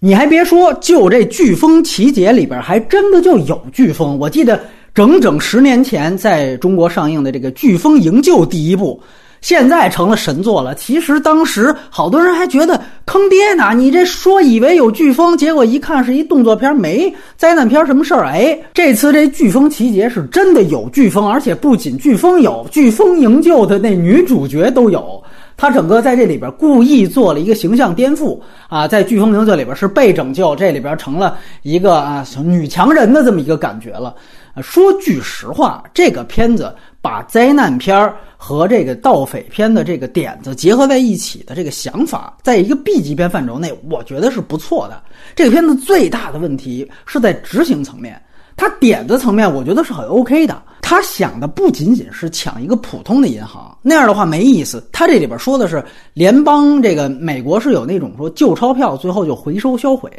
你还别说，就这飓风奇劫里边，还真的就有飓风。我记得整整十年前在中国上映的这个《飓风营救》第一部，现在成了神作了。其实当时好多人还觉得坑爹呢，你这说以为有飓风，结果一看是一动作片，没灾难片什么事儿。哎，这次这飓风奇杰是真的有飓风，而且不仅飓风有，飓风营救的那女主角都有。他整个在这里边故意做了一个形象颠覆啊，在《飓风营救》里边是被拯救，这里边成了一个啊女强人的这么一个感觉了。说句实话，这个片子把灾难片和这个盗匪片的这个点子结合在一起的这个想法，在一个 B 级片范畴内，我觉得是不错的。这个片子最大的问题是在执行层面。他点子层面，我觉得是很 OK 的。他想的不仅仅是抢一个普通的银行，那样的话没意思。他这里边说的是联邦这个美国是有那种说旧钞票最后就回收销毁，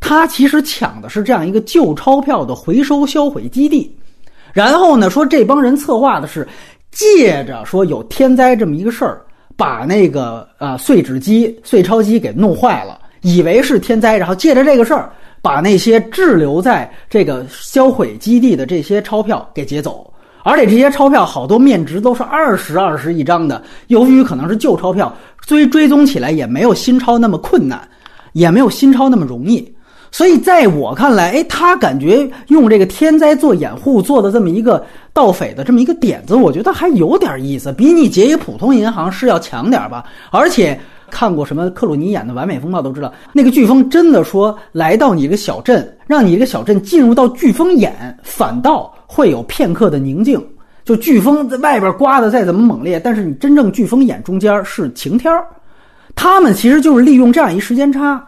他其实抢的是这样一个旧钞票的回收销毁基地。然后呢，说这帮人策划的是借着说有天灾这么一个事儿，把那个呃碎纸机、碎钞机给弄坏了，以为是天灾，然后借着这个事儿。把那些滞留在这个销毁基地的这些钞票给劫走，而且这些钞票好多面值都是二十二十一张的。由于可能是旧钞票，追追踪起来也没有新钞那么困难，也没有新钞那么容易。所以在我看来，哎，他感觉用这个天灾做掩护做的这么一个盗匪的这么一个点子，我觉得还有点意思，比你劫一普通银行是要强点吧，而且。看过什么克鲁尼演的《完美风暴》都知道，那个飓风真的说来到你这个小镇，让你这个小镇进入到飓风眼，反倒会有片刻的宁静。就飓风在外边刮的再怎么猛烈，但是你真正飓风眼中间是晴天儿。他们其实就是利用这样一时间差，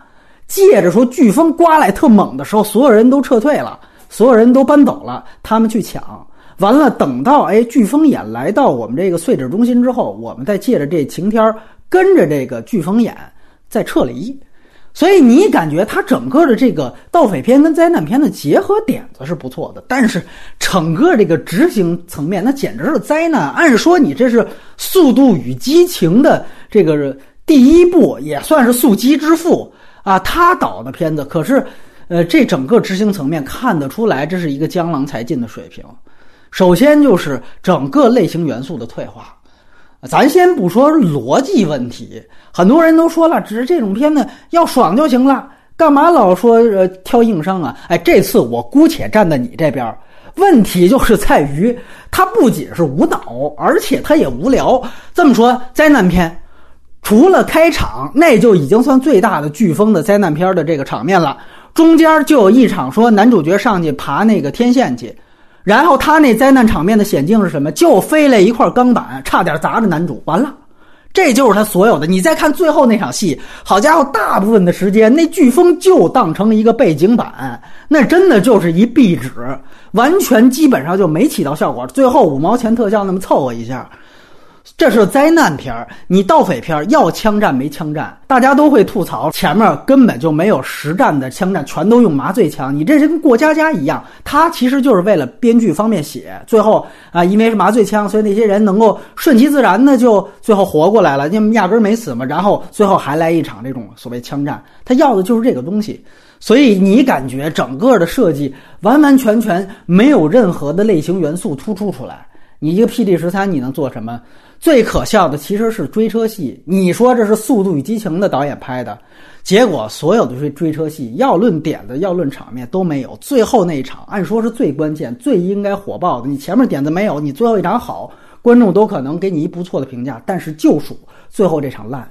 借着说飓风刮来特猛的时候，所有人都撤退了，所有人都搬走了，他们去抢。完了，等到哎飓风眼来到我们这个碎纸中心之后，我们再借着这晴天儿。跟着这个飓风眼再撤离，所以你感觉它整个的这个盗匪片跟灾难片的结合点子是不错的，但是整个这个执行层面那简直是灾难。按说你这是《速度与激情》的这个第一部，也算是速激之父啊，他导的片子，可是呃，这整个执行层面看得出来，这是一个江郎才尽的水平。首先就是整个类型元素的退化。咱先不说逻辑问题，很多人都说了，只是这种片子要爽就行了，干嘛老说呃挑硬伤啊？哎，这次我姑且站在你这边，问题就是在于它不仅是无脑，而且它也无聊。这么说，灾难片除了开场，那就已经算最大的飓风的灾难片的这个场面了，中间就有一场说男主角上去爬那个天线去。然后他那灾难场面的险境是什么？就飞了一块钢板，差点砸着男主。完了，这就是他所有的。你再看最后那场戏，好家伙，大部分的时间那飓风就当成一个背景板，那真的就是一壁纸，完全基本上就没起到效果。最后五毛钱特效那么凑合一下。这是灾难片儿，你盗匪片儿要枪战没枪战，大家都会吐槽前面根本就没有实战的枪战，全都用麻醉枪。你这是跟过家家一样，他其实就是为了编剧方便写。最后啊，因为是麻醉枪，所以那些人能够顺其自然的就最后活过来了，因为压根儿没死嘛。然后最后还来一场这种所谓枪战，他要的就是这个东西。所以你感觉整个的设计完完全全没有任何的类型元素突出出来。你一个 P D 十三，你能做什么？最可笑的其实是追车戏。你说这是《速度与激情》的导演拍的，结果所有的追追车戏，要论点子，要论场面都没有。最后那一场，按说是最关键、最应该火爆的。你前面点子没有，你最后一场好，观众都可能给你一不错的评价。但是就属最后这场烂。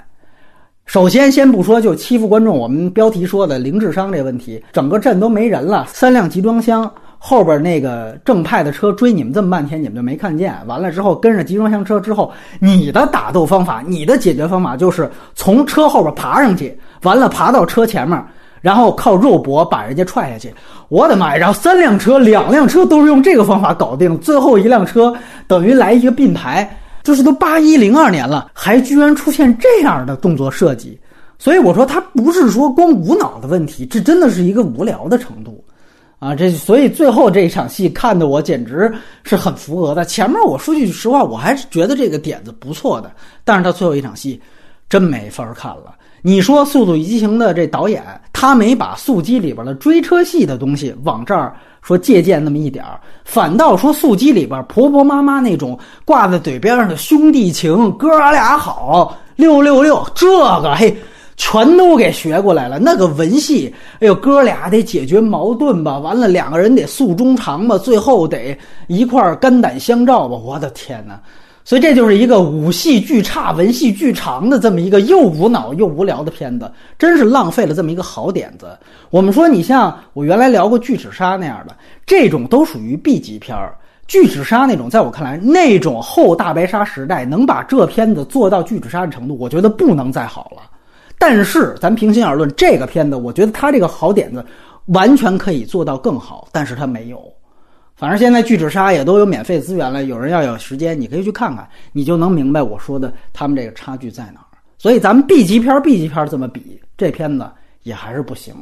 首先，先不说就欺负观众，我们标题说的零智商这问题，整个镇都没人了，三辆集装箱。后边那个正派的车追你们这么半天，你们就没看见。完了之后跟着集装箱车之后，你的打斗方法，你的解决方法就是从车后边爬上去，完了爬到车前面，然后靠肉搏把人家踹下去。我的妈呀！然后三辆车，两辆车都是用这个方法搞定，最后一辆车等于来一个并排，就是都八一零二年了，还居然出现这样的动作设计。所以我说，他不是说光无脑的问题，这真的是一个无聊的程度。啊，这所以最后这一场戏看的我简直是很符合的。前面我说句实话，我还是觉得这个点子不错的，但是他最后一场戏真没法看了，你说《速度与激情》的这导演，他没把速激里边的追车戏的东西往这儿说借鉴那么一点儿，反倒说速激里边婆婆妈妈那种挂在嘴边上的兄弟情，哥俩好，六六六，这个嘿。全都给学过来了。那个文戏，哎呦，哥俩得解决矛盾吧，完了两个人得诉衷肠吧，最后得一块儿肝胆相照吧。我的天哪！所以这就是一个武戏巨差、文戏巨长的这么一个又无脑又无聊的片子，真是浪费了这么一个好点子。我们说，你像我原来聊过《巨齿鲨》那样的，这种都属于 B 级片儿。巨齿鲨那种，在我看来，那种后大白鲨时代能把这片子做到巨齿鲨的程度，我觉得不能再好了。但是咱平心而论，这个片子我觉得他这个好点子完全可以做到更好，但是他没有。反正现在巨齿鲨也都有免费资源了，有人要有时间，你可以去看看，你就能明白我说的他们这个差距在哪儿。所以咱们 B 级片 B 级片这么比，这片子也还是不行。